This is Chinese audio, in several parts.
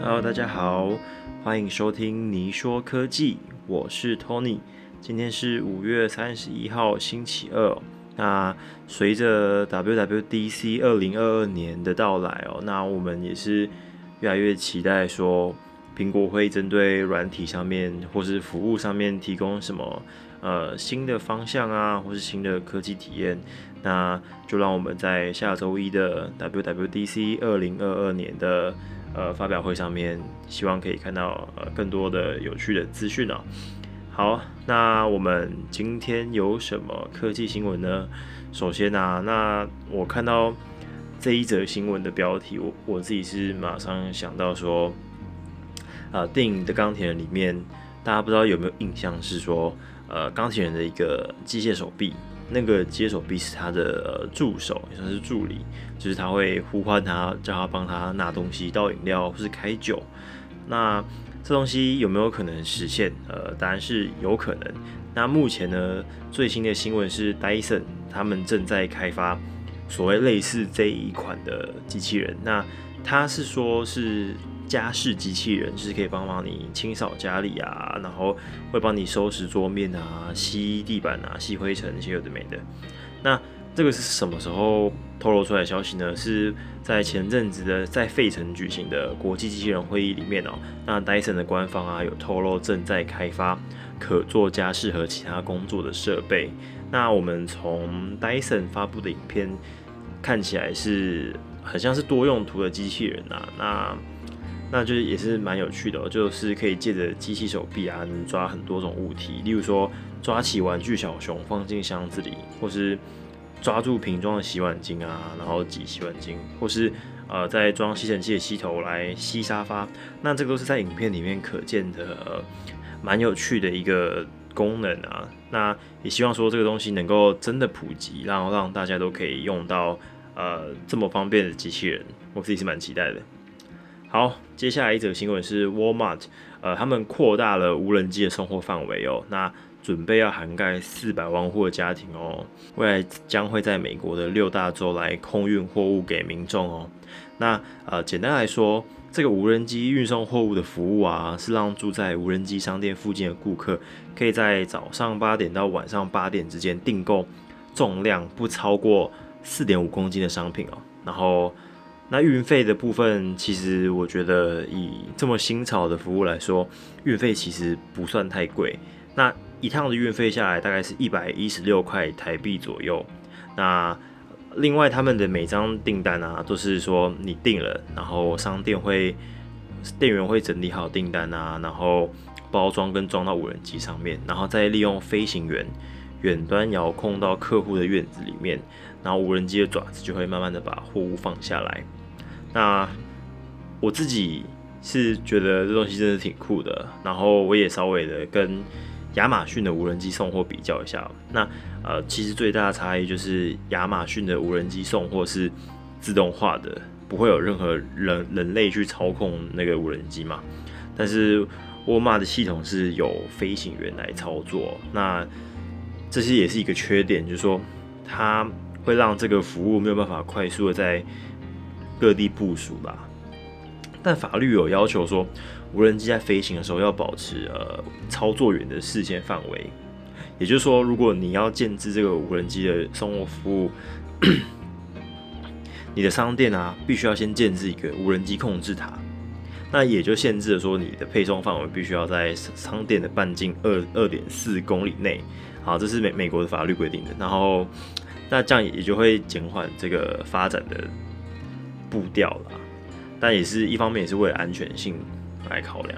Hello，大家好，欢迎收听你说科技，我是 Tony。今天是五月三十一号，星期二。那随着 WWDC 二零二二年的到来哦，那我们也是越来越期待说，苹果会针对软体上面或是服务上面提供什么呃新的方向啊，或是新的科技体验。那就让我们在下周一的 WWDC 二零二二年的呃发表会上面，希望可以看到呃更多的有趣的资讯哦。好，那我们今天有什么科技新闻呢？首先啊，那我看到这一则新闻的标题，我我自己是马上想到说，啊，电影的钢铁人里面，大家不知道有没有印象是说，呃，钢铁人的一个机械手臂，那个机械手臂是他的助手，也算是助理，就是他会呼唤他，叫他帮他拿东西、倒饮料或是开酒，那。这东西有没有可能实现？呃，当然是有可能。那目前呢，最新的新闻是，Dyson 他们正在开发所谓类似这一款的机器人。那他是说是家事机器人，就是可以帮忙你清扫家里啊，然后会帮你收拾桌面啊、吸地板啊、吸灰尘，那些有的没的。那这个是什么时候透露出来的消息呢？是在前阵子的在费城举行的国际机器人会议里面哦。那 Dyson 的官方啊有透露正在开发可做家事和其他工作的设备。那我们从 Dyson 发布的影片看起来是很像是多用途的机器人啊。那那就是也是蛮有趣的哦，就是可以借着机器手臂啊，能抓很多种物体，例如说抓起玩具小熊放进箱子里，或是。抓住瓶装的洗碗巾啊，然后挤洗碗巾，或是呃再装吸尘器的吸头来吸沙发，那这个都是在影片里面可见的，蛮有趣的一个功能啊。那也希望说这个东西能够真的普及，然后让大家都可以用到呃这么方便的机器人，我自己是蛮期待的。好，接下来一则新闻是 Walmart，呃，他们扩大了无人机的送货范围哦。那准备要涵盖四百万户的家庭哦，未来将会在美国的六大洲来空运货物给民众哦。那呃，简单来说，这个无人机运送货物的服务啊，是让住在无人机商店附近的顾客，可以在早上八点到晚上八点之间订购重量不超过四点五公斤的商品哦。然后，那运费的部分，其实我觉得以这么新潮的服务来说，运费其实不算太贵。那一趟的运费下来大概是一百一十六块台币左右。那另外他们的每张订单啊，都是说你订了，然后商店会店员会整理好订单啊，然后包装跟装到无人机上面，然后再利用飞行员远端遥控到客户的院子里面，然后无人机的爪子就会慢慢的把货物放下来。那我自己是觉得这东西真的挺酷的，然后我也稍微的跟。亚马逊的无人机送货比较一下，那呃，其实最大的差异就是亚马逊的无人机送货是自动化的，不会有任何人人类去操控那个无人机嘛。但是沃尔玛的系统是有飞行员来操作，那这些也是一个缺点，就是说它会让这个服务没有办法快速的在各地部署吧。但法律有要求说。无人机在飞行的时候要保持呃操作员的视线范围，也就是说，如果你要建置这个无人机的送货服务，你的商店啊必须要先建置一个无人机控制塔，那也就限制了说你的配送范围必须要在商店的半径二二点四公里内，好，这是美美国的法律规定的。然后那这样也就会减缓这个发展的步调了，但也是一方面也是为了安全性。来考量。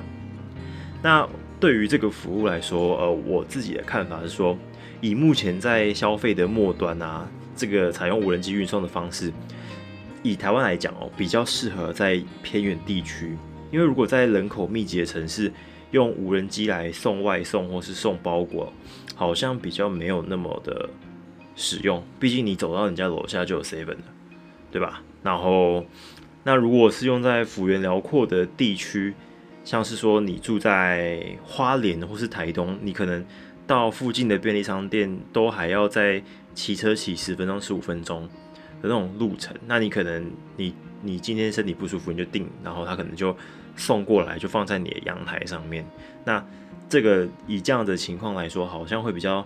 那对于这个服务来说，呃，我自己的看法是说，以目前在消费的末端啊，这个采用无人机运送的方式，以台湾来讲哦，比较适合在偏远地区。因为如果在人口密集的城市，用无人机来送外送或是送包裹，好像比较没有那么的使用。毕竟你走到人家楼下就有 seven 了，对吧？然后，那如果是用在幅员辽阔的地区，像是说你住在花莲或是台东，你可能到附近的便利商店都还要再骑车骑十分钟十五分钟的。那种路程，那你可能你你今天身体不舒服你就订，然后他可能就送过来，就放在你的阳台上面。那这个以这样的情况来说，好像会比较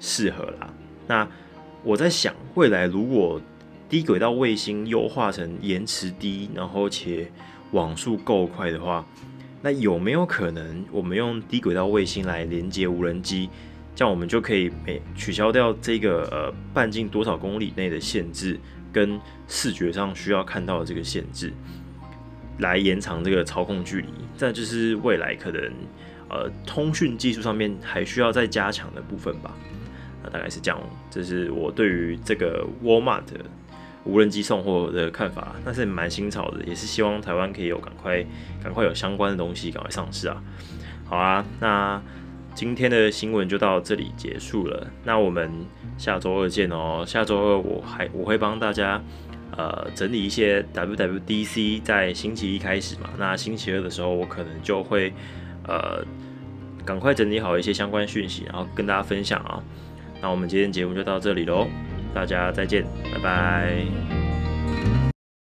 适合啦。那我在想，未来如果低轨道卫星优化成延迟低，然后且网速够快的话，那有没有可能我们用低轨道卫星来连接无人机，这样我们就可以每取消掉这个呃半径多少公里内的限制，跟视觉上需要看到的这个限制，来延长这个操控距离？这就是未来可能呃通讯技术上面还需要再加强的部分吧。那大概是这样，这是我对于这个 Walmart 无人机送货的看法，那是蛮新潮的，也是希望台湾可以有赶快赶快有相关的东西赶快上市啊。好啊，那今天的新闻就到这里结束了，那我们下周二见哦。下周二我还我会帮大家呃整理一些 WWDC 在星期一开始嘛，那星期二的时候我可能就会呃赶快整理好一些相关讯息，然后跟大家分享啊。那我们今天节目就到这里喽，大家再见，拜拜。